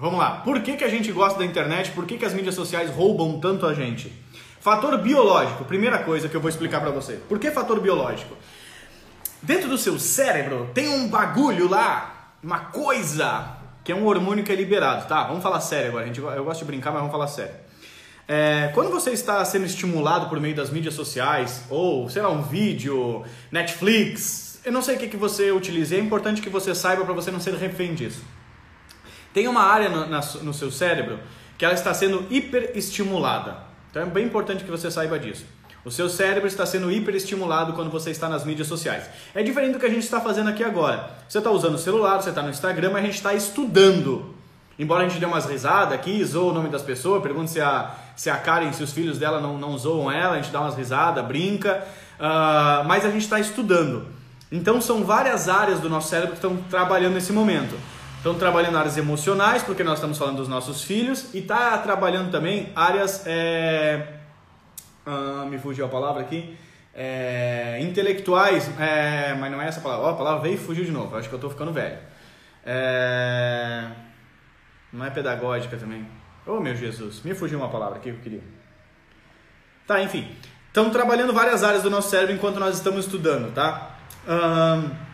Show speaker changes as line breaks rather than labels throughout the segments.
vamos lá. Por que, que a gente gosta da internet? Por que, que as mídias sociais roubam tanto a gente? Fator biológico, primeira coisa que eu vou explicar para você. Por que fator biológico? Dentro do seu cérebro tem um bagulho lá, uma coisa, que é um hormônio que é liberado, tá? Vamos falar sério agora, gente. Eu gosto de brincar, mas vamos falar sério. É, quando você está sendo estimulado por meio das mídias sociais, ou sei lá, um vídeo, Netflix, eu não sei o que, que você utiliza, é importante que você saiba para você não ser refém disso. Tem uma área no, na, no seu cérebro que ela está sendo hiperestimulada. Então é bem importante que você saiba disso. O seu cérebro está sendo hiperestimulado quando você está nas mídias sociais. É diferente do que a gente está fazendo aqui agora. Você está usando o celular, você está no Instagram, mas a gente está estudando. Embora a gente dê umas risadas aqui, zoa o nome das pessoas, pergunta se a, se a Karen, se os filhos dela não, não zoam ela, a gente dá umas risadas, brinca, uh, mas a gente está estudando. Então são várias áreas do nosso cérebro que estão trabalhando nesse momento. Estão trabalhando áreas emocionais, porque nós estamos falando dos nossos filhos, e está trabalhando também áreas. É... Ah, me fugiu a palavra aqui. É... intelectuais, é... mas não é essa palavra. Ó, a palavra veio e fugiu de novo. Acho que eu estou ficando velho. É... Não é pedagógica também. Oh, meu Jesus, me fugiu uma palavra aqui que eu queria. Tá, enfim. Estão trabalhando várias áreas do nosso cérebro enquanto nós estamos estudando, tá? Um,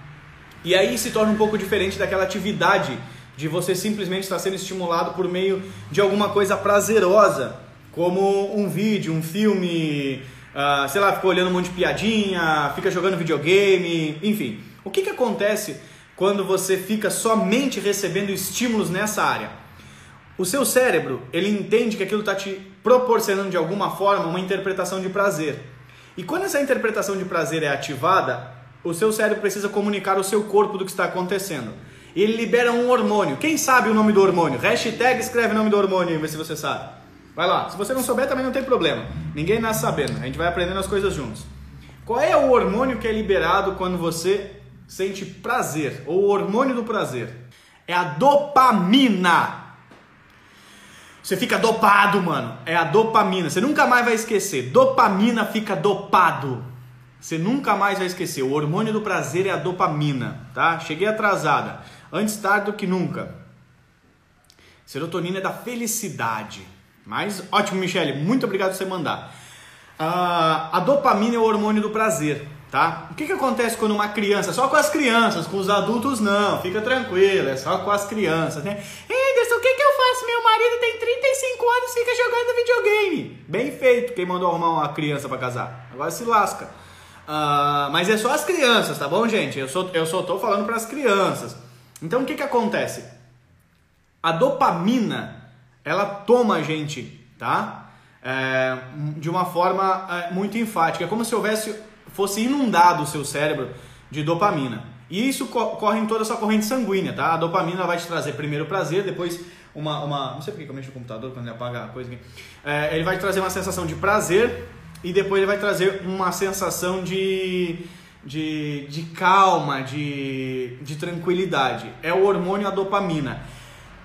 e aí se torna um pouco diferente daquela atividade de você simplesmente estar sendo estimulado por meio de alguma coisa prazerosa, como um vídeo, um filme, uh, sei lá, fica olhando um monte de piadinha, fica jogando videogame, enfim. O que, que acontece quando você fica somente recebendo estímulos nessa área? O seu cérebro, ele entende que aquilo está te proporcionando de alguma forma uma interpretação de prazer. E quando essa interpretação de prazer é ativada, o seu cérebro precisa comunicar ao seu corpo do que está acontecendo. Ele libera um hormônio. Quem sabe o nome do hormônio? Hashtag escreve o nome do hormônio e vê se você sabe. Vai lá. Se você não souber, também não tem problema. Ninguém nasce sabendo. A gente vai aprendendo as coisas juntos. Qual é o hormônio que é liberado quando você sente prazer? Ou o hormônio do prazer? É a dopamina. Você fica dopado, mano. É a dopamina. Você nunca mais vai esquecer. Dopamina fica dopado. Você nunca mais vai esquecer. O hormônio do prazer é a dopamina, tá? Cheguei atrasada. Antes tarde do que nunca. Serotonina é da felicidade. Mas ótimo, Michele. Muito obrigado por você mandar. Uh, a dopamina é o hormônio do prazer tá? O que, que acontece quando uma criança, só com as crianças, com os adultos não, fica tranquilo, é só com as crianças, né? Anderson, o que, que eu faço? Meu marido tem 35 anos e fica jogando videogame. Bem feito, quem mandou arrumar uma criança para casar. Agora se lasca. Uh, mas é só as crianças, tá bom, gente? Eu só, eu só tô falando para as crianças. Então o que, que acontece? A dopamina, ela toma a gente, tá? É, de uma forma é, muito enfática. É como se houvesse fosse inundado o seu cérebro de dopamina. E isso corre em toda a sua corrente sanguínea, tá? A dopamina vai te trazer primeiro prazer, depois uma. uma não sei porque eu mexo no computador quando ele apaga a coisa aqui. É, ele vai te trazer uma sensação de prazer e depois ele vai trazer uma sensação de. De, de calma, de, de tranquilidade. É o hormônio a dopamina.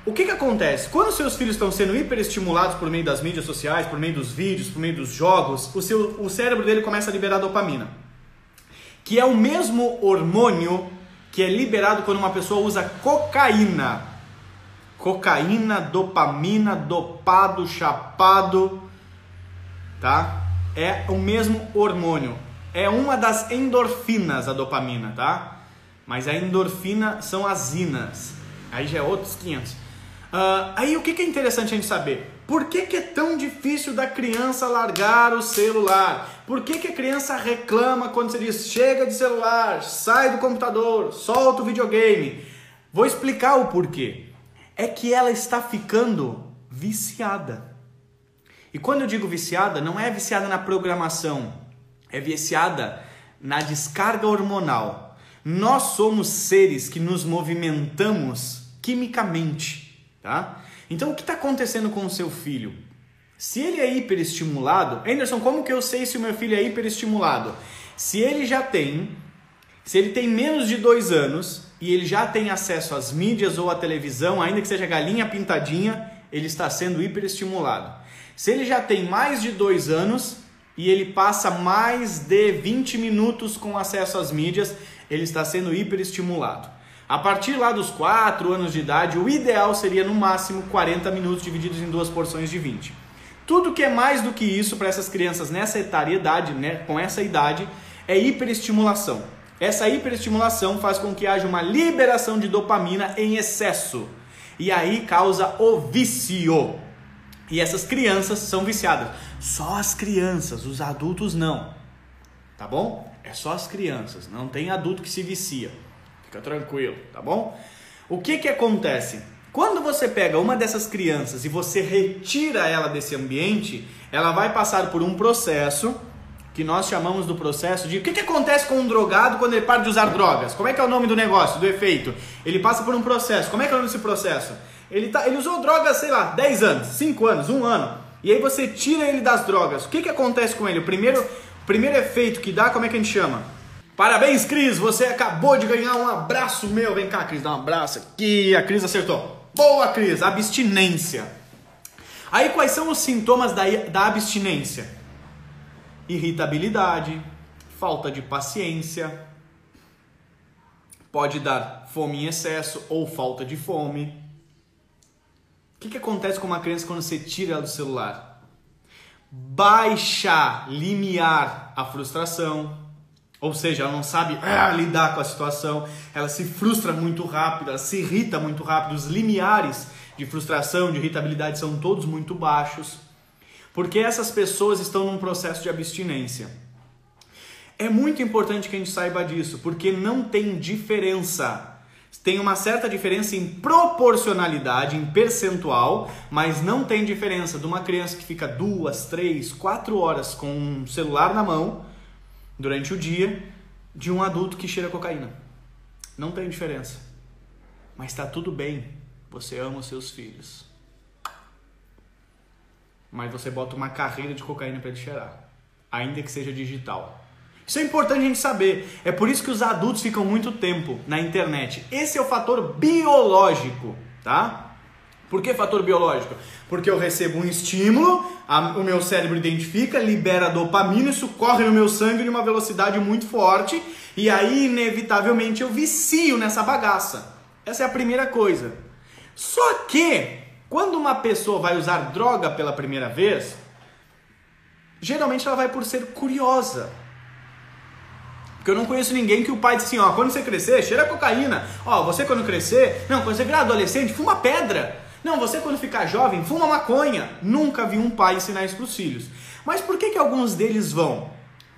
O que, que acontece? Quando seus filhos estão sendo hiperestimulados por meio das mídias sociais, por meio dos vídeos, por meio dos jogos, o, seu, o cérebro dele começa a liberar dopamina, que é o mesmo hormônio que é liberado quando uma pessoa usa cocaína. Cocaína, dopamina, dopado, chapado, tá? É o mesmo hormônio. É uma das endorfinas a dopamina, tá? Mas a endorfina são as inas. Aí já é outros 500. Uh, aí o que, que é interessante a gente saber? Por que, que é tão difícil da criança largar o celular? Por que, que a criança reclama quando você diz chega de celular, sai do computador, solta o videogame? Vou explicar o porquê. É que ela está ficando viciada. E quando eu digo viciada, não é viciada na programação, é viciada na descarga hormonal. Nós somos seres que nos movimentamos quimicamente. Tá? Então o que está acontecendo com o seu filho? Se ele é hiperestimulado, Anderson, como que eu sei se o meu filho é hiperestimulado? Se ele já tem, se ele tem menos de dois anos e ele já tem acesso às mídias ou à televisão, ainda que seja galinha pintadinha, ele está sendo hiperestimulado. Se ele já tem mais de dois anos e ele passa mais de 20 minutos com acesso às mídias, ele está sendo hiperestimulado. A partir lá dos 4 anos de idade, o ideal seria no máximo 40 minutos divididos em duas porções de 20. Tudo que é mais do que isso para essas crianças nessa etariedade, né, com essa idade, é hiperestimulação. Essa hiperestimulação faz com que haja uma liberação de dopamina em excesso. E aí causa o vício. E essas crianças são viciadas. Só as crianças, os adultos não. Tá bom? É só as crianças, não tem adulto que se vicia. Fica tranquilo, tá bom? O que que acontece? Quando você pega uma dessas crianças e você retira ela desse ambiente, ela vai passar por um processo que nós chamamos do processo de o que, que acontece com um drogado quando ele para de usar drogas? Como é que é o nome do negócio, do efeito? Ele passa por um processo. Como é que é o nome desse processo? Ele, tá, ele usou drogas, sei lá, 10 anos, 5 anos, 1 ano. E aí você tira ele das drogas. O que, que acontece com ele? O primeiro, primeiro efeito que dá, como é que a gente chama? Parabéns, Cris! Você acabou de ganhar um abraço meu. Vem cá, Cris, dá um abraço aqui. A Cris acertou. Boa, Cris! Abstinência. Aí, quais são os sintomas da, da abstinência? Irritabilidade, falta de paciência, pode dar fome em excesso ou falta de fome. O que, que acontece com uma criança quando você tira ela do celular? Baixa limiar a frustração ou seja, ela não sabe ah, lidar com a situação, ela se frustra muito rápido, ela se irrita muito rápido, os limiares de frustração, de irritabilidade são todos muito baixos, porque essas pessoas estão num processo de abstinência. É muito importante que a gente saiba disso, porque não tem diferença. Tem uma certa diferença em proporcionalidade, em percentual, mas não tem diferença de uma criança que fica duas, três, quatro horas com um celular na mão durante o dia de um adulto que cheira cocaína. Não tem diferença. Mas está tudo bem. Você ama os seus filhos. Mas você bota uma carreira de cocaína para ele cheirar, ainda que seja digital. Isso é importante a gente saber. É por isso que os adultos ficam muito tempo na internet. Esse é o fator biológico, tá? Por que fator biológico? Porque eu recebo um estímulo, a, o meu cérebro identifica, libera dopamina, isso corre no meu sangue de uma velocidade muito forte e aí, inevitavelmente, eu vicio nessa bagaça. Essa é a primeira coisa. Só que, quando uma pessoa vai usar droga pela primeira vez, geralmente ela vai por ser curiosa. Porque eu não conheço ninguém que o pai disse assim, ó, quando você crescer, cheira cocaína. Ó, você quando crescer, não, quando você virar adolescente, fuma pedra. Não, você quando ficar jovem, fuma maconha. Nunca vi um pai ensinar isso para os filhos. Mas por que, que alguns deles vão?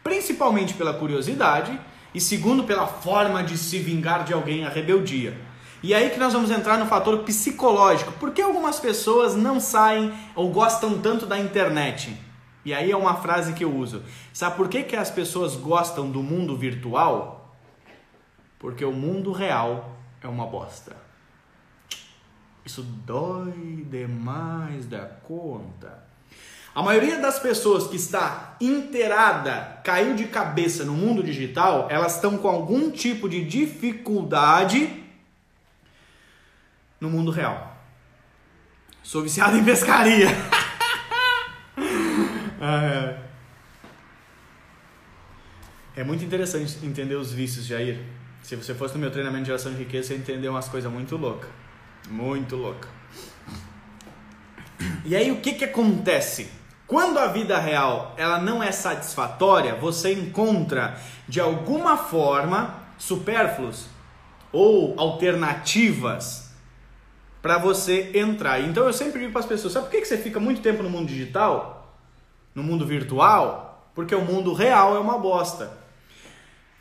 Principalmente pela curiosidade e segundo pela forma de se vingar de alguém, a rebeldia. E aí que nós vamos entrar no fator psicológico. Por que algumas pessoas não saem ou gostam tanto da internet? E aí é uma frase que eu uso. Sabe por que, que as pessoas gostam do mundo virtual? Porque o mundo real é uma bosta. Isso dói demais da conta. A maioria das pessoas que está inteirada, caiu de cabeça no mundo digital, elas estão com algum tipo de dificuldade no mundo real. Sou viciado em pescaria. é. é muito interessante entender os vícios, Jair. Se você fosse no meu treinamento de geração de riqueza, você ia entender umas coisas muito loucas. Muito louca. E aí o que que acontece? Quando a vida real ela não é satisfatória, você encontra de alguma forma supérfluos ou alternativas para você entrar. Então eu sempre digo para as pessoas: sabe por que você fica muito tempo no mundo digital, no mundo virtual? Porque o mundo real é uma bosta.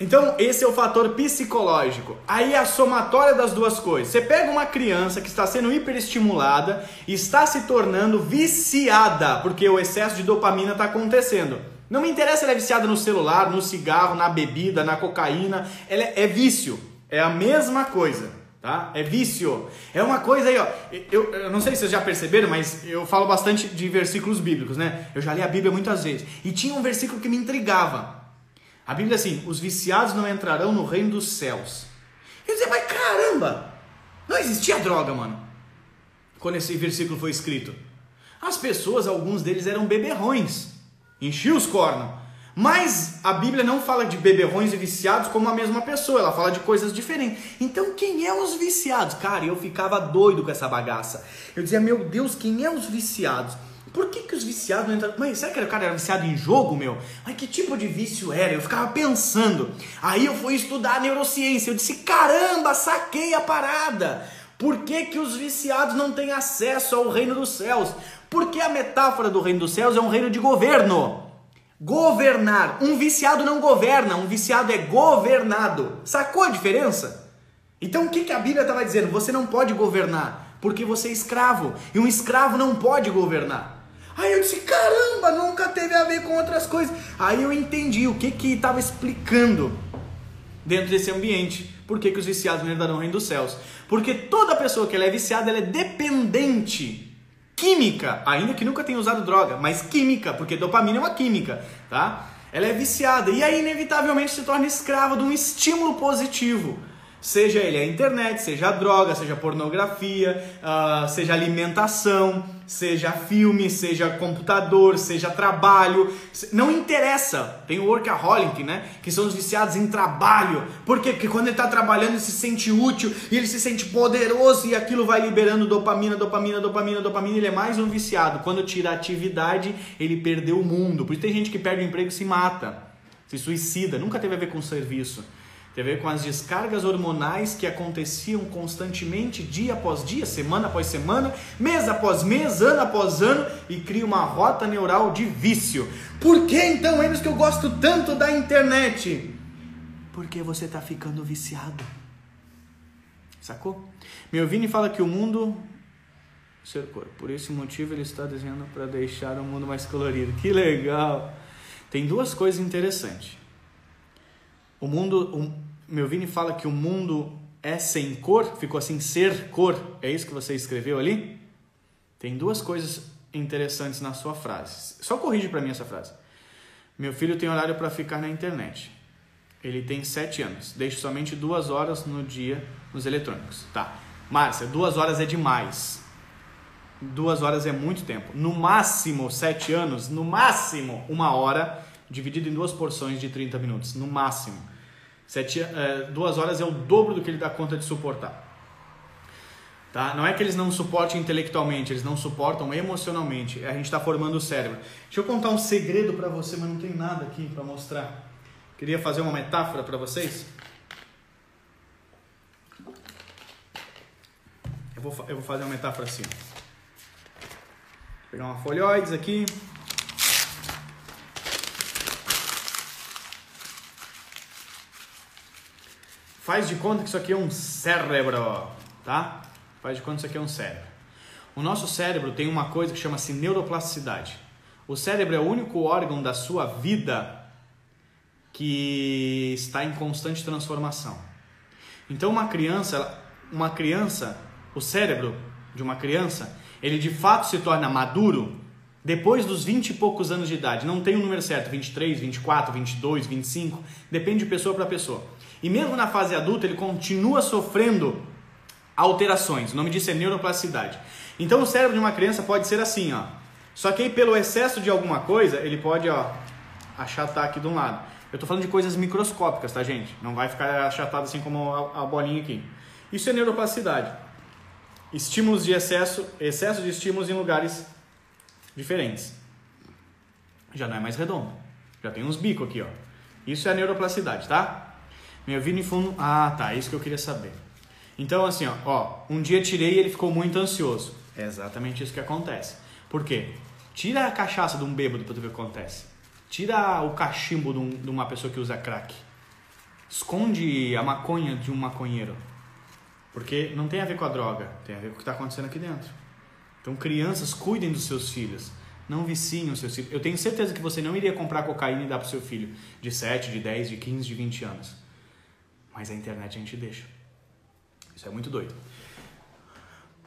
Então, esse é o fator psicológico. Aí a somatória das duas coisas. Você pega uma criança que está sendo hiperestimulada e está se tornando viciada, porque o excesso de dopamina está acontecendo. Não me interessa se ela é viciada no celular, no cigarro, na bebida, na cocaína. Ela é, é vício. É a mesma coisa, tá? É vício. É uma coisa aí, ó. Eu, eu não sei se vocês já perceberam, mas eu falo bastante de versículos bíblicos, né? Eu já li a Bíblia muitas vezes. E tinha um versículo que me intrigava. A Bíblia diz assim: os viciados não entrarão no reino dos céus. Eu dizia, mas caramba, não existia droga, mano. Quando esse versículo foi escrito. As pessoas, alguns deles eram beberrões, enchiam os cornos. Mas a Bíblia não fala de beberrões e viciados como a mesma pessoa, ela fala de coisas diferentes. Então, quem é os viciados? Cara, eu ficava doido com essa bagaça. Eu dizia, meu Deus, quem é os viciados? Por que, que os viciados não entram? Mas será que o cara era viciado em jogo, meu? Mas que tipo de vício era? Eu ficava pensando. Aí eu fui estudar neurociência. Eu disse, caramba, saquei a parada. Por que, que os viciados não têm acesso ao reino dos céus? Porque a metáfora do reino dos céus é um reino de governo. Governar. Um viciado não governa, um viciado é governado. Sacou a diferença? Então o que, a Bíblia estava dizendo? Você não pode governar, porque você é escravo. E um escravo não pode governar. Aí eu disse, caramba, nunca teve a ver com outras coisas. Aí eu entendi o que que estava explicando dentro desse ambiente. Por que, que os viciados não herdarão o reino dos céus? Porque toda pessoa que é viciada, ela é dependente química, ainda que nunca tenha usado droga, mas química, porque dopamina é uma química, tá? Ela é viciada e aí inevitavelmente se torna escrava de um estímulo positivo. Seja ele a internet, seja a droga, seja a pornografia, uh, seja alimentação, seja filme, seja computador, seja trabalho, não interessa. Tem o workaholic, né? Que são os viciados em trabalho. Por quê? Porque quando ele está trabalhando ele se sente útil ele se sente poderoso e aquilo vai liberando dopamina, dopamina, dopamina, dopamina. Ele é mais um viciado. Quando tira a atividade, ele perdeu o mundo. Por isso tem gente que perde o emprego e se mata, se suicida. Nunca teve a ver com serviço. Tem a ver com as descargas hormonais que aconteciam constantemente, dia após dia, semana após semana, mês após mês, ano após ano, e cria uma rota neural de vício. Por que então, eles que eu gosto tanto da internet? Porque você está ficando viciado. Sacou? Meu Vini fala que o mundo ser cor. Por esse motivo ele está desenhando para deixar o mundo mais colorido. Que legal! Tem duas coisas interessantes. O mundo, o, meu Vini fala que o mundo é sem cor, ficou assim, ser cor. É isso que você escreveu ali? Tem duas coisas interessantes na sua frase. Só corrige para mim essa frase. Meu filho tem horário para ficar na internet. Ele tem sete anos. Deixo somente duas horas no dia nos eletrônicos. Tá. Márcia, duas horas é demais. Duas horas é muito tempo. No máximo, sete anos, no máximo, uma hora, dividido em duas porções de 30 minutos. No máximo. Sete, é, duas horas é o dobro do que ele dá conta de suportar. Tá? Não é que eles não suportem intelectualmente, eles não suportam emocionalmente. A gente está formando o cérebro. Deixa eu contar um segredo para você, mas não tem nada aqui para mostrar. Queria fazer uma metáfora para vocês. Eu vou, eu vou fazer uma metáfora assim. Vou pegar uma folhoides aqui. Faz de conta que isso aqui é um cérebro, tá? Faz de conta que isso aqui é um cérebro. O nosso cérebro tem uma coisa que chama-se neuroplasticidade. O cérebro é o único órgão da sua vida que está em constante transformação. Então uma criança, uma criança, o cérebro de uma criança, ele de fato se torna maduro depois dos 20 e poucos anos de idade. Não tem o um número certo, 23, 24, 22, 25, depende de pessoa para pessoa. E mesmo na fase adulta, ele continua sofrendo alterações. O nome disso é neuroplasticidade. Então o cérebro de uma criança pode ser assim, ó. Só que aí pelo excesso de alguma coisa, ele pode, ó, achatar aqui de um lado. Eu estou falando de coisas microscópicas, tá, gente? Não vai ficar achatado assim como a, a bolinha aqui. Isso é neuroplasticidade. Estímulos de excesso, excesso de estímulos em lugares diferentes. Já não é mais redondo. Já tem uns bicos aqui, ó. Isso é neuroplasticidade, tá? Meu Vini fundo. Ah, tá. É isso que eu queria saber. Então, assim, ó, ó, um dia tirei e ele ficou muito ansioso. É exatamente isso que acontece. Por quê? Tira a cachaça de um bêbado para tu ver o que acontece. Tira o cachimbo de, um, de uma pessoa que usa crack. Esconde a maconha de um maconheiro. Porque não tem a ver com a droga, tem a ver com o que está acontecendo aqui dentro. Então, crianças, cuidem dos seus filhos. Não viciem os seus filhos. Eu tenho certeza que você não iria comprar cocaína e dar para seu filho de 7, de 10, de 15, de 20 anos. Mas a internet a gente deixa. Isso é muito doido.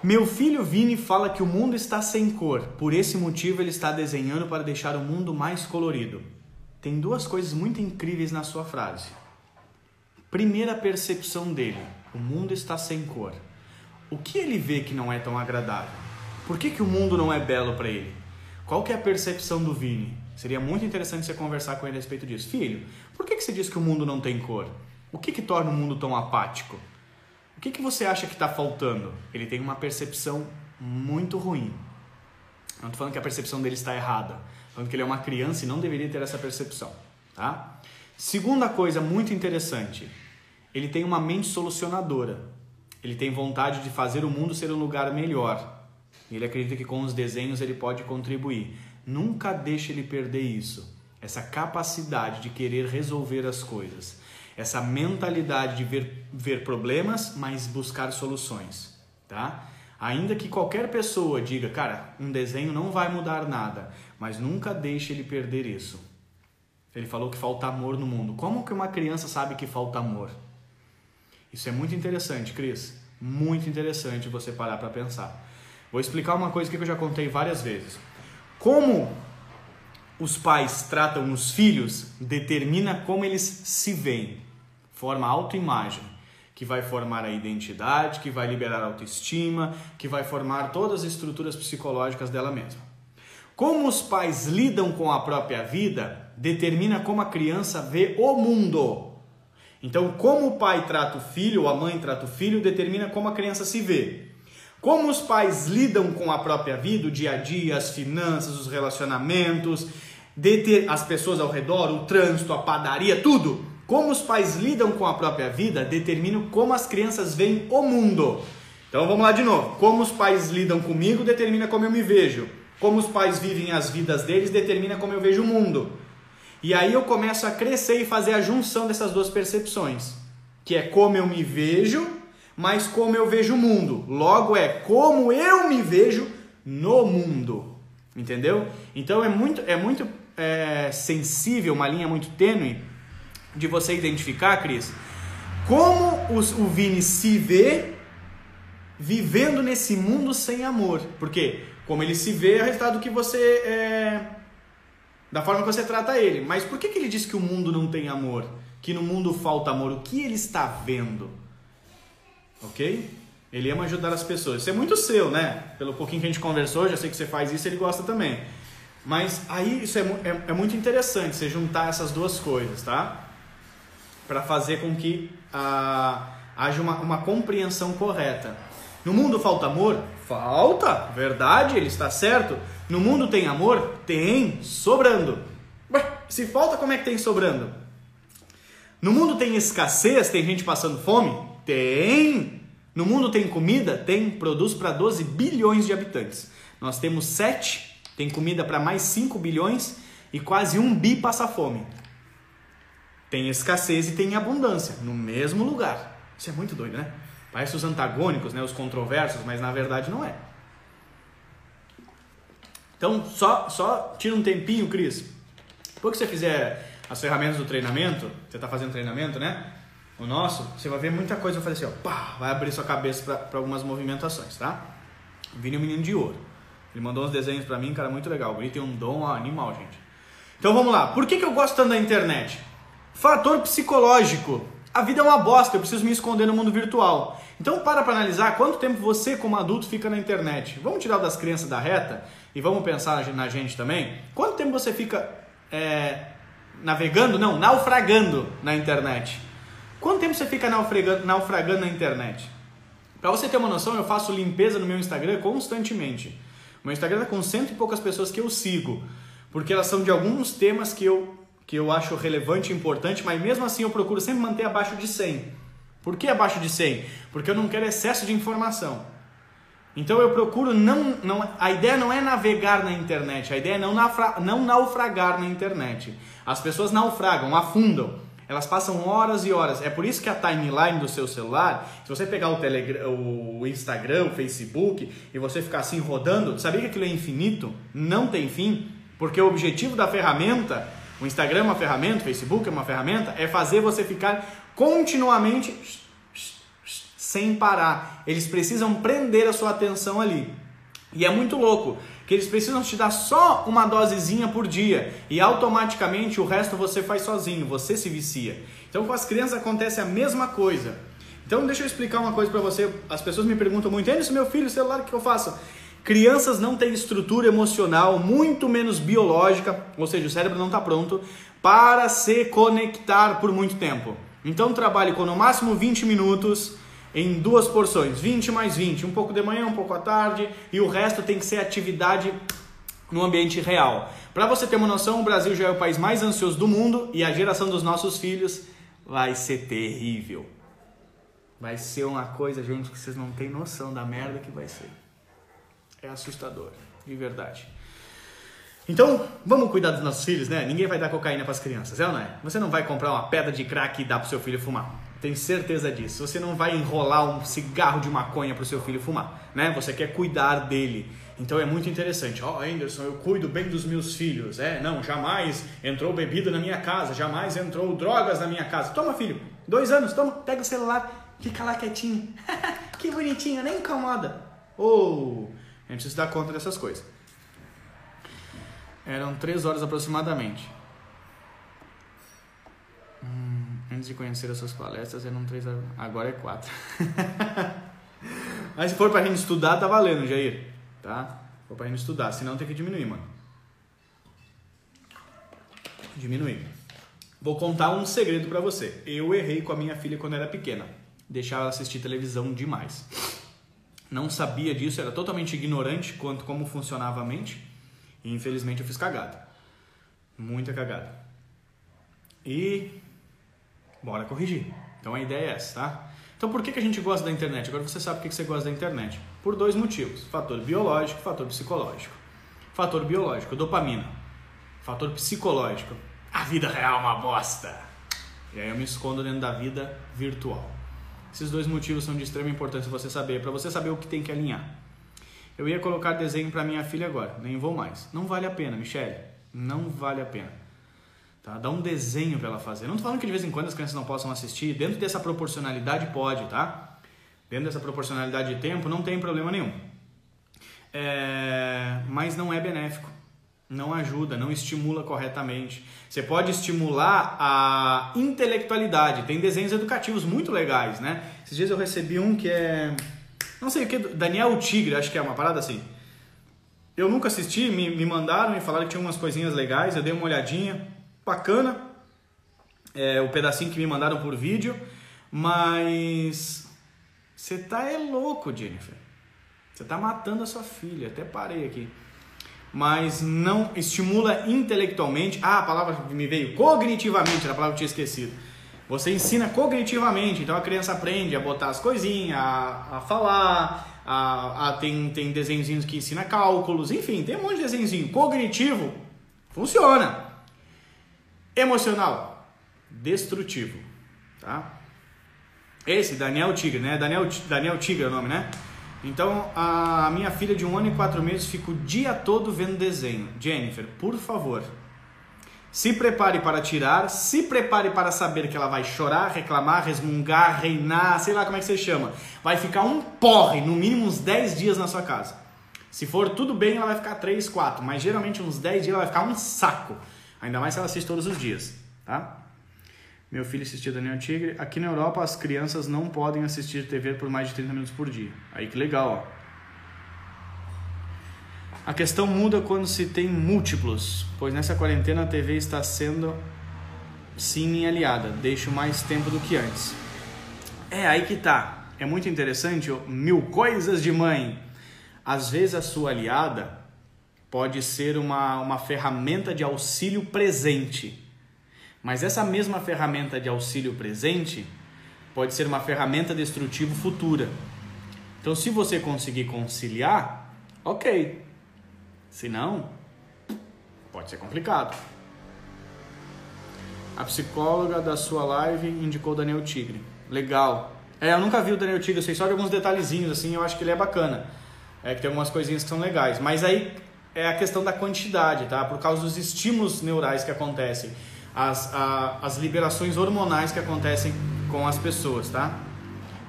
Meu filho Vini fala que o mundo está sem cor, por esse motivo ele está desenhando para deixar o mundo mais colorido. Tem duas coisas muito incríveis na sua frase. Primeira percepção dele: o mundo está sem cor. O que ele vê que não é tão agradável? Por que, que o mundo não é belo para ele? Qual que é a percepção do Vini? Seria muito interessante você conversar com ele a respeito disso. Filho, por que, que você diz que o mundo não tem cor? O que, que torna o mundo tão apático? O que, que você acha que está faltando? Ele tem uma percepção muito ruim. Não estou falando que a percepção dele está errada. Falando que ele é uma criança e não deveria ter essa percepção. Tá? Segunda coisa muito interessante. Ele tem uma mente solucionadora. Ele tem vontade de fazer o mundo ser um lugar melhor. Ele acredita que com os desenhos ele pode contribuir. Nunca deixe ele perder isso. Essa capacidade de querer resolver as coisas. Essa mentalidade de ver, ver problemas, mas buscar soluções. Tá? Ainda que qualquer pessoa diga, cara, um desenho não vai mudar nada, mas nunca deixe ele perder isso. Ele falou que falta amor no mundo. Como que uma criança sabe que falta amor? Isso é muito interessante, Cris. Muito interessante você parar para pensar. Vou explicar uma coisa que eu já contei várias vezes. Como os pais tratam os filhos determina como eles se veem. Forma autoimagem, que vai formar a identidade, que vai liberar a autoestima, que vai formar todas as estruturas psicológicas dela mesma. Como os pais lidam com a própria vida determina como a criança vê o mundo. Então, como o pai trata o filho, ou a mãe trata o filho, determina como a criança se vê. Como os pais lidam com a própria vida, o dia a dia, as finanças, os relacionamentos, as pessoas ao redor, o trânsito, a padaria, tudo. Como os pais lidam com a própria vida determina como as crianças veem o mundo. Então vamos lá de novo. Como os pais lidam comigo determina como eu me vejo. Como os pais vivem as vidas deles determina como eu vejo o mundo. E aí eu começo a crescer e fazer a junção dessas duas percepções, que é como eu me vejo mas como eu vejo o mundo. Logo é como eu me vejo no mundo. Entendeu? Então é muito, é muito é, sensível, uma linha muito tênue de você identificar, Cris, como os, o Vini se vê vivendo nesse mundo sem amor. Porque como ele se vê é resultado do que você. É, da forma que você trata ele. Mas por que, que ele diz que o mundo não tem amor? Que no mundo falta amor? O que ele está vendo? ok? Ele ama ajudar as pessoas. Isso é muito seu, né? Pelo pouquinho que a gente conversou, já sei que você faz isso, ele gosta também. Mas aí isso é, é, é muito interessante, você juntar essas duas coisas, tá? Para fazer com que ah, haja uma, uma compreensão correta. No mundo falta amor? Falta, verdade, ele está certo. No mundo tem amor? Tem, sobrando. Ué, se falta, como é que tem sobrando? No mundo tem escassez, tem gente passando fome? Tem! No mundo tem comida? Tem. Produz para 12 bilhões de habitantes. Nós temos 7, tem comida para mais 5 bilhões e quase 1 bi passa fome. Tem escassez e tem abundância no mesmo lugar. Isso é muito doido, né? Parece os antagônicos, né? os controversos, mas na verdade não é. Então, só, só tira um tempinho, Cris. Depois que você fizer as ferramentas do treinamento, você está fazendo treinamento, né? o nosso, você vai ver muita coisa, vai fazer assim, ó, pá, vai abrir sua cabeça para algumas movimentações, tá? Vini um menino de ouro. Ele mandou uns desenhos para mim, cara, muito legal. Ele tem um dom animal, gente. Então vamos lá. Por que, que eu gosto tanto da internet? Fator psicológico. A vida é uma bosta, eu preciso me esconder no mundo virtual. Então para para analisar quanto tempo você como adulto fica na internet. Vamos tirar das crianças da reta e vamos pensar na gente também. Quanto tempo você fica é, navegando, não, naufragando na internet? Quanto tempo você fica naufragando, naufragando na internet? Para você ter uma noção, eu faço limpeza no meu Instagram constantemente. O meu Instagram está com cento e poucas pessoas que eu sigo, porque elas são de alguns temas que eu, que eu acho relevante e importante, mas mesmo assim eu procuro sempre manter abaixo de 100. Por que abaixo de 100? Porque eu não quero excesso de informação. Então eu procuro não, não. A ideia não é navegar na internet, a ideia é não, naufra, não naufragar na internet. As pessoas naufragam, afundam. Elas passam horas e horas. É por isso que a timeline do seu celular, se você pegar o, Telegram, o Instagram, o Facebook e você ficar assim rodando, sabia que aquilo é infinito? Não tem fim, porque o objetivo da ferramenta, o Instagram é uma ferramenta, o Facebook é uma ferramenta, é fazer você ficar continuamente sem parar. Eles precisam prender a sua atenção ali. E é muito louco que eles precisam te dar só uma dosezinha por dia e automaticamente o resto você faz sozinho, você se vicia. Então com as crianças acontece a mesma coisa. Então deixa eu explicar uma coisa para você. As pessoas me perguntam muito, Anderson, meu filho, celular, o que eu faço? Crianças não têm estrutura emocional, muito menos biológica, ou seja, o cérebro não está pronto para se conectar por muito tempo. Então trabalhe com no máximo 20 minutos em duas porções, 20 mais 20, um pouco de manhã, um pouco à tarde, e o resto tem que ser atividade no ambiente real. Para você ter uma noção, o Brasil já é o país mais ansioso do mundo e a geração dos nossos filhos vai ser terrível. Vai ser uma coisa, gente, que vocês não têm noção da merda que vai ser. É assustador, de verdade. Então, vamos cuidar dos nossos filhos, né? Ninguém vai dar cocaína para as crianças, é ou não é? Você não vai comprar uma pedra de crack e dar para seu filho fumar. Tenho certeza disso. Você não vai enrolar um cigarro de maconha para o seu filho fumar, né? Você quer cuidar dele. Então é muito interessante. Ó, oh, Anderson, eu cuido bem dos meus filhos. É, não, jamais entrou bebida na minha casa, jamais entrou drogas na minha casa. Toma, filho, dois anos, toma, pega o celular, fica lá quietinho. que bonitinho, nem incomoda. Ou, gente precisa dar conta dessas coisas. Eram três horas aproximadamente. Hum, antes de conhecer as suas palestras, eram três horas. Agora é quatro. Mas se for pra gente estudar, tá valendo, Jair. Tá? Se for pra gente estudar, senão tem que diminuir, mano. Diminuir. Vou contar um segredo para você. Eu errei com a minha filha quando era pequena. Deixar ela assistir televisão demais. Não sabia disso, era totalmente ignorante quanto como funcionava a mente. E infelizmente eu fiz cagada. Muita cagada. E bora corrigir. Então a ideia é essa, tá? Então por que, que a gente gosta da internet? Agora você sabe por que, você gosta da internet. Por dois motivos: fator biológico fator psicológico. Fator biológico, dopamina. Fator psicológico, a vida real é uma bosta. E aí eu me escondo dentro da vida virtual. Esses dois motivos são de extrema importância você saber, para você saber o que tem que alinhar. Eu ia colocar desenho para minha filha agora, nem vou mais. Não vale a pena, Michelle. Não vale a pena. Tá? Dá um desenho para ela fazer. Não tô falando que de vez em quando as crianças não possam assistir. Dentro dessa proporcionalidade pode, tá? Dentro dessa proporcionalidade de tempo não tem problema nenhum. É... Mas não é benéfico. Não ajuda, não estimula corretamente. Você pode estimular a intelectualidade. Tem desenhos educativos muito legais, né? Esses dias eu recebi um que é não sei o que, Daniel Tigre, acho que é uma parada assim. Eu nunca assisti, me, me mandaram e falaram que tinha umas coisinhas legais, eu dei uma olhadinha, bacana. É, o pedacinho que me mandaram por vídeo, mas você tá é louco, Jennifer. Você tá matando a sua filha, até parei aqui. Mas não estimula intelectualmente. Ah, a palavra me veio cognitivamente, era a palavra que eu tinha esquecido você ensina cognitivamente, então a criança aprende a botar as coisinhas, a, a falar, a, a, tem, tem desenhozinhos que ensina cálculos, enfim, tem um monte de desenhozinho. Cognitivo, funciona. Emocional, destrutivo, tá? Esse, Daniel Tigre, né? Daniel, Daniel Tigre é o nome, né? Então, a minha filha de um ano e quatro meses fica o dia todo vendo desenho. Jennifer, por favor, se prepare para tirar, se prepare para saber que ela vai chorar, reclamar, resmungar, reinar, sei lá como é que você chama. Vai ficar um porre, no mínimo uns 10 dias na sua casa. Se for tudo bem, ela vai ficar 3, 4, mas geralmente uns 10 dias ela vai ficar um saco. Ainda mais se ela assiste todos os dias, tá? Meu filho assistiu Daniel Tigre. Aqui na Europa as crianças não podem assistir TV por mais de 30 minutos por dia. Aí que legal, ó. A questão muda quando se tem múltiplos, pois nessa quarentena a TV está sendo sim minha aliada, deixo mais tempo do que antes. É aí que tá. É muito interessante, mil coisas de mãe. Às vezes a sua aliada pode ser uma, uma ferramenta de auxílio presente. Mas essa mesma ferramenta de auxílio presente pode ser uma ferramenta destrutiva futura. Então, se você conseguir conciliar, ok, se não, pode ser complicado. A psicóloga da sua live indicou Daniel Tigre. Legal. É, eu nunca vi o Daniel Tigre, eu sei só de alguns detalhezinhos, assim, eu acho que ele é bacana. É que tem algumas coisinhas que são legais. Mas aí é a questão da quantidade, tá? Por causa dos estímulos neurais que acontecem. As, a, as liberações hormonais que acontecem com as pessoas, tá?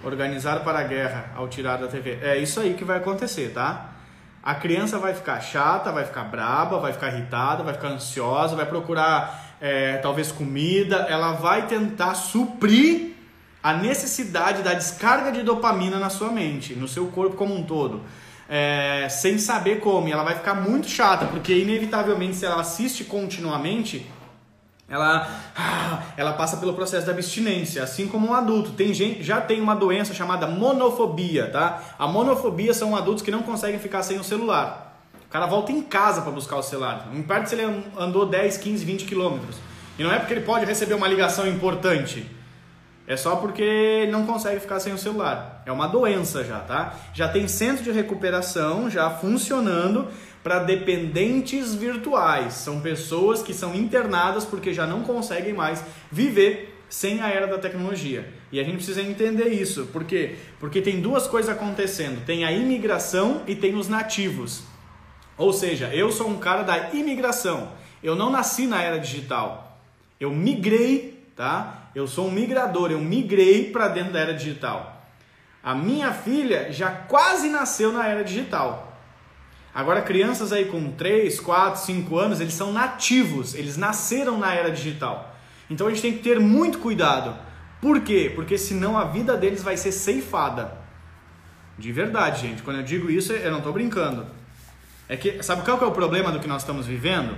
Organizar para a guerra ao tirar da TV. É isso aí que vai acontecer, tá? a criança vai ficar chata, vai ficar braba, vai ficar irritada, vai ficar ansiosa, vai procurar é, talvez comida, ela vai tentar suprir a necessidade da descarga de dopamina na sua mente, no seu corpo como um todo. é, sem saber como. E ela vai ficar muito chata, porque inevitavelmente, se ela assiste continuamente, ela, ah, ela passa pelo processo da abstinência, assim como um adulto. Tem gente, já tem uma doença chamada monofobia, tá? A monofobia são adultos que não conseguem ficar sem o celular. O cara volta em casa para buscar o celular. Não importa se ele andou 10, 15, 20 quilômetros. E não é porque ele pode receber uma ligação importante. É só porque não consegue ficar sem o celular. É uma doença já, tá? Já tem centro de recuperação já funcionando para dependentes virtuais. São pessoas que são internadas porque já não conseguem mais viver sem a era da tecnologia. E a gente precisa entender isso. Por quê? Porque tem duas coisas acontecendo: tem a imigração e tem os nativos. Ou seja, eu sou um cara da imigração. Eu não nasci na era digital. Eu migrei, tá? Eu sou um migrador, eu migrei para dentro da era digital. A minha filha já quase nasceu na era digital. Agora, crianças aí com 3, 4, 5 anos, eles são nativos, eles nasceram na era digital. Então a gente tem que ter muito cuidado. Por quê? Porque senão a vida deles vai ser ceifada. De verdade, gente. Quando eu digo isso, eu não estou brincando. É que, sabe qual que é o problema do que nós estamos vivendo?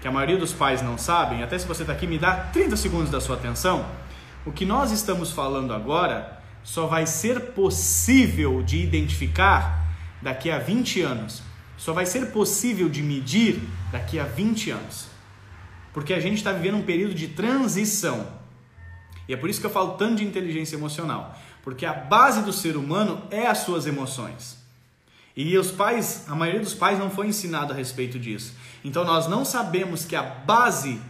que a maioria dos pais não sabem, até se você está aqui, me dá 30 segundos da sua atenção. O que nós estamos falando agora só vai ser possível de identificar daqui a 20 anos. Só vai ser possível de medir daqui a 20 anos. Porque a gente está vivendo um período de transição. E é por isso que eu falo tanto de inteligência emocional. Porque a base do ser humano é as suas emoções. E os pais, a maioria dos pais não foi ensinado a respeito disso. Então nós não sabemos que a base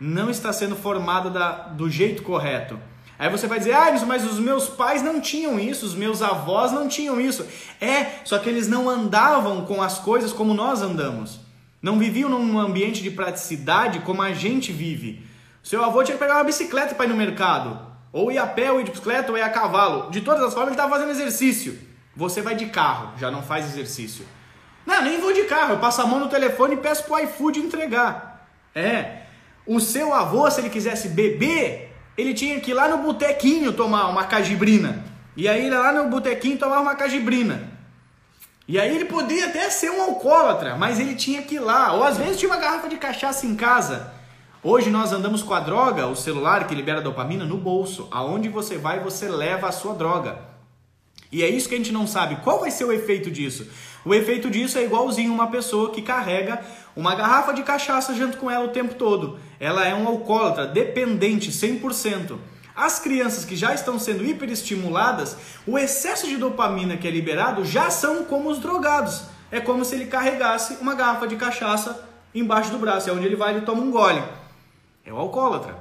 não está sendo formada da, do jeito correto. Aí você vai dizer, ah, mas os meus pais não tinham isso, os meus avós não tinham isso. É, só que eles não andavam com as coisas como nós andamos. Não viviam num ambiente de praticidade como a gente vive. Seu avô tinha que pegar uma bicicleta para ir no mercado. Ou ir a pé, ou ir de bicicleta, ou ir a cavalo. De todas as formas, ele estava fazendo exercício. Você vai de carro, já não faz exercício. Não, nem vou de carro, eu passo a mão no telefone e peço pro iFood entregar. É. O seu avô, se ele quisesse beber, ele tinha que ir lá no botequinho tomar uma cajibrina. E aí ele lá no botequinho tomar uma cajibrina. E aí ele podia até ser um alcoólatra, mas ele tinha que ir lá. Ou às vezes tinha uma garrafa de cachaça em casa. Hoje nós andamos com a droga, o celular que libera dopamina, no bolso. Aonde você vai, você leva a sua droga. E é isso que a gente não sabe. Qual vai ser o efeito disso? O efeito disso é igualzinho uma pessoa que carrega uma garrafa de cachaça junto com ela o tempo todo. Ela é um alcoólatra, dependente 100%. As crianças que já estão sendo hiperestimuladas, o excesso de dopamina que é liberado já são como os drogados. É como se ele carregasse uma garrafa de cachaça embaixo do braço. É onde ele vai e toma um gole. É o alcoólatra,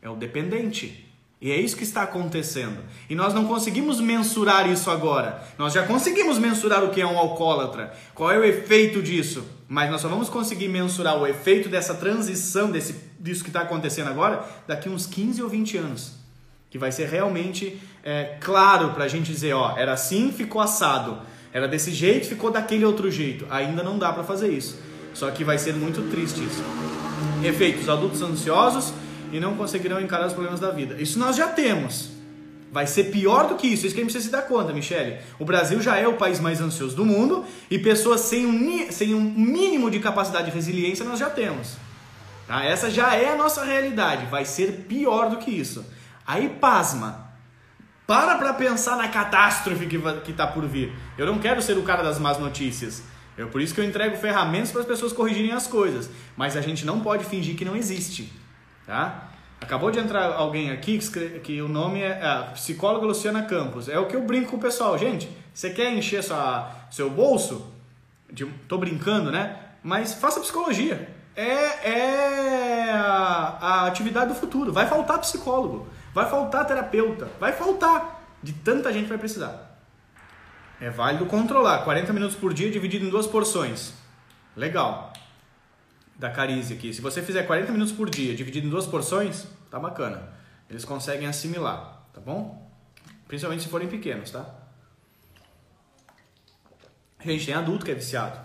é o dependente. E é isso que está acontecendo. E nós não conseguimos mensurar isso agora. Nós já conseguimos mensurar o que é um alcoólatra, qual é o efeito disso. Mas nós só vamos conseguir mensurar o efeito dessa transição, desse, disso que está acontecendo agora, daqui uns 15 ou 20 anos. Que vai ser realmente é, claro para a gente dizer: ó, era assim, ficou assado. Era desse jeito, ficou daquele outro jeito. Ainda não dá para fazer isso. Só que vai ser muito triste isso. Efeitos: adultos ansiosos e não conseguirão encarar os problemas da vida. Isso nós já temos. Vai ser pior do que isso. Isso que a gente precisa se dar conta, Michele. O Brasil já é o país mais ansioso do mundo e pessoas sem um, sem um mínimo de capacidade de resiliência nós já temos. Tá? Essa já é a nossa realidade. Vai ser pior do que isso. Aí, pasma. Para para pensar na catástrofe que está por vir. Eu não quero ser o cara das más notícias. É por isso que eu entrego ferramentas para as pessoas corrigirem as coisas. Mas a gente não pode fingir que não existe. Tá? Acabou de entrar alguém aqui que, que o nome é a psicóloga Luciana Campos. É o que eu brinco com o pessoal. Gente, você quer encher sua, seu bolso? De, tô brincando, né? Mas faça psicologia. É, é atividade do futuro. Vai faltar psicólogo. Vai faltar terapeuta. Vai faltar. De tanta gente vai precisar. É válido controlar. 40 minutos por dia dividido em duas porções. Legal da Carize aqui. Se você fizer 40 minutos por dia, dividido em duas porções, tá bacana. Eles conseguem assimilar, tá bom? Principalmente se forem pequenos, tá? Gente, tem adulto que é viciado.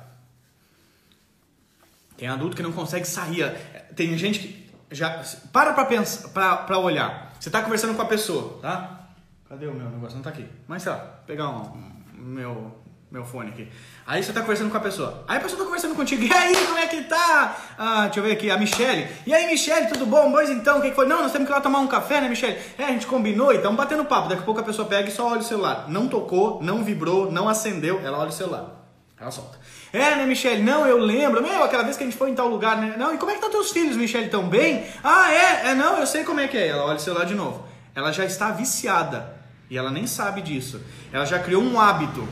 Tem adulto que não consegue sair. Tem gente que já para pensar, pra olhar. Você tá conversando com a pessoa, tá? Cadê o meu negócio? Não tá aqui. Mas sei lá, pegar um, um meu meu fone aqui. Aí você tá conversando com a pessoa. Aí a pessoa tá conversando contigo. E aí, como é que tá? Ah, deixa eu ver aqui, a Michelle. E aí, Michelle, tudo bom? Pois então, o que, que foi? Não, nós temos que ir lá tomar um café, né, Michelle? É, a gente combinou e estamos batendo papo. Daqui a pouco a pessoa pega e só olha o celular. Não tocou, não vibrou, não acendeu, ela olha o celular. Ela solta. É, né, Michelle? Não, eu lembro. Meu, aquela vez que a gente foi em tal lugar, né? Não, e como é que estão teus filhos, Michelle? Tão bem? Ah, é? É, não, eu sei como é que é. Ela olha o celular de novo. Ela já está viciada. E ela nem sabe disso. Ela já criou um hábito.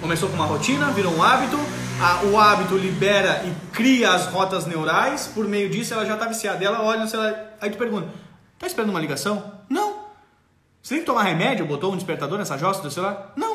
Começou com uma rotina, virou um hábito. A, o hábito libera e cria as rotas neurais. Por meio disso, ela já está viciada. E ela olha no celular. Aí tu pergunta: tá esperando uma ligação? Não. Você tem que tomar remédio? Botou um despertador nessa jossa do celular? Não.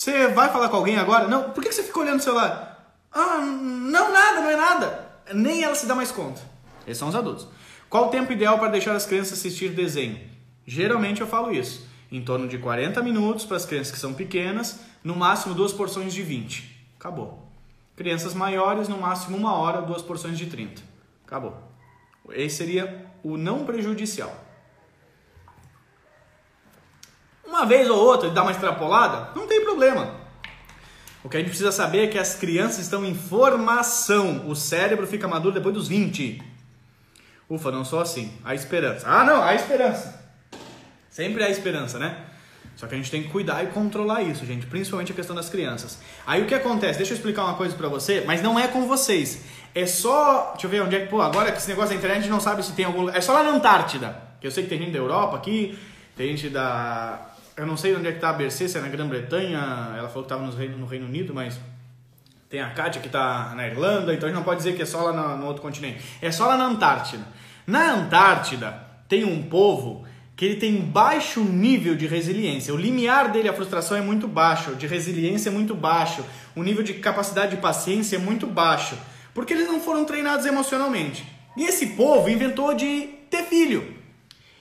Você vai falar com alguém agora? Não. Por que você fica olhando o celular? Ah, não, nada, não é nada. Nem ela se dá mais conta. Esses são os adultos. Qual o tempo ideal para deixar as crianças assistir desenho? Geralmente eu falo isso. Em torno de 40 minutos para as crianças que são pequenas, no máximo duas porções de 20. Acabou. Crianças maiores, no máximo uma hora, duas porções de 30. Acabou. Esse seria o não prejudicial. Uma vez ou outra, dá uma extrapolada, não tem problema. O que a gente precisa saber é que as crianças estão em formação. O cérebro fica maduro depois dos 20. Ufa, não sou assim. A esperança. Ah, não, a esperança. Sempre há esperança, né? Só que a gente tem que cuidar e controlar isso, gente, principalmente a questão das crianças. Aí o que acontece? Deixa eu explicar uma coisa para você, mas não é com vocês. É só, deixa eu ver onde é que, pô, agora que esse negócio da internet não sabe se tem algum. É só lá na Antártida, que eu sei que tem gente da Europa aqui, tem gente da eu não sei onde é que tá a Bercê, se é na Grã-Bretanha, ela falou que estava no Reino, no Reino Unido, mas tem a Kátia que está na Irlanda, então a gente não pode dizer que é só lá no, no outro continente. É só lá na Antártida. Na Antártida tem um povo que ele tem baixo nível de resiliência. O limiar dele, a frustração é muito baixo, de resiliência é muito baixo, o nível de capacidade de paciência é muito baixo, porque eles não foram treinados emocionalmente. E esse povo inventou de ter filho.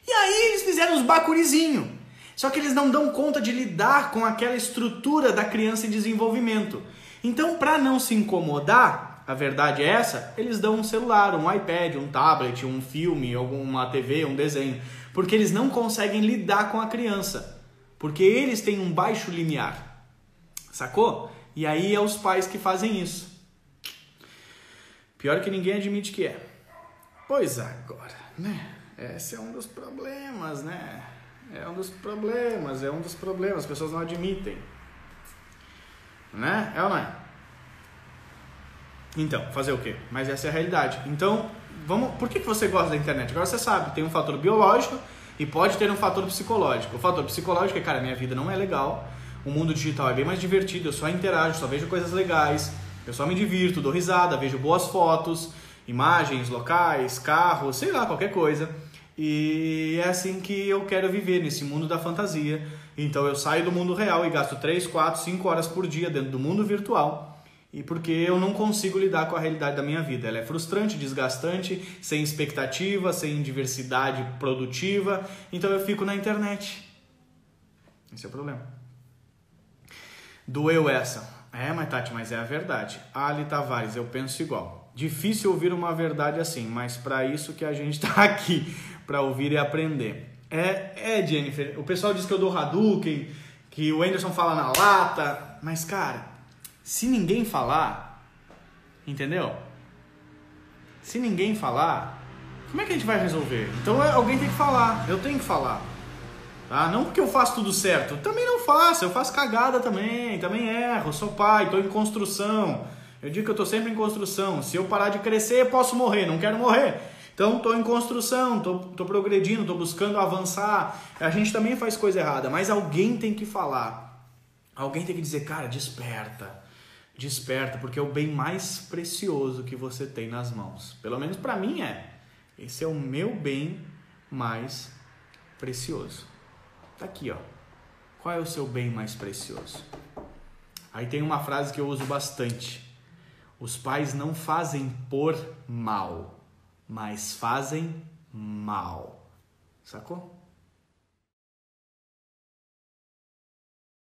E aí eles fizeram os bacurizinhos. Só que eles não dão conta de lidar com aquela estrutura da criança em desenvolvimento. Então, para não se incomodar, a verdade é essa, eles dão um celular, um iPad, um tablet, um filme, alguma TV, um desenho porque eles não conseguem lidar com a criança, porque eles têm um baixo limiar. Sacou? E aí é os pais que fazem isso. Pior que ninguém admite que é. Pois agora, né? Esse é um dos problemas, né? É um dos problemas, é um dos problemas, as pessoas não admitem. Né? É ou não é? Então, fazer o quê? Mas essa é a realidade. Então, vamos, por que, que você gosta da internet? Agora você sabe, tem um fator biológico e pode ter um fator psicológico. O fator psicológico é, cara, minha vida não é legal, o mundo digital é bem mais divertido, eu só interajo, só vejo coisas legais, eu só me divirto, dou risada, vejo boas fotos, imagens, locais, carros, sei lá, qualquer coisa. E é assim que eu quero viver nesse mundo da fantasia. Então eu saio do mundo real e gasto 3, 4, 5 horas por dia dentro do mundo virtual e porque eu não consigo lidar com a realidade da minha vida. Ela é frustrante, desgastante, sem expectativa, sem diversidade produtiva, então eu fico na internet. Esse é o problema. Doeu essa. É, mas Tati, mas é a verdade. Ali Tavares, eu penso igual. Difícil ouvir uma verdade assim, mas para isso que a gente está aqui, para ouvir e aprender. É, é, Jennifer, o pessoal diz que eu dou Hadouken, que o Anderson fala na lata, mas cara, se ninguém falar, entendeu? Se ninguém falar, como é que a gente vai resolver? Então é, alguém tem que falar, eu tenho que falar. Tá? Não porque eu faço tudo certo, também não faço, eu faço cagada também, também erro, sou pai, estou em construção. Eu digo que eu estou sempre em construção. Se eu parar de crescer, posso morrer, não quero morrer. Então estou em construção, estou progredindo, estou buscando avançar. A gente também faz coisa errada, mas alguém tem que falar. Alguém tem que dizer, cara, desperta desperta, porque é o bem mais precioso que você tem nas mãos. Pelo menos para mim é. Esse é o meu bem mais precioso. Tá aqui, ó. Qual é o seu bem mais precioso? Aí tem uma frase que eu uso bastante. Os pais não fazem por mal, mas fazem mal. Sacou?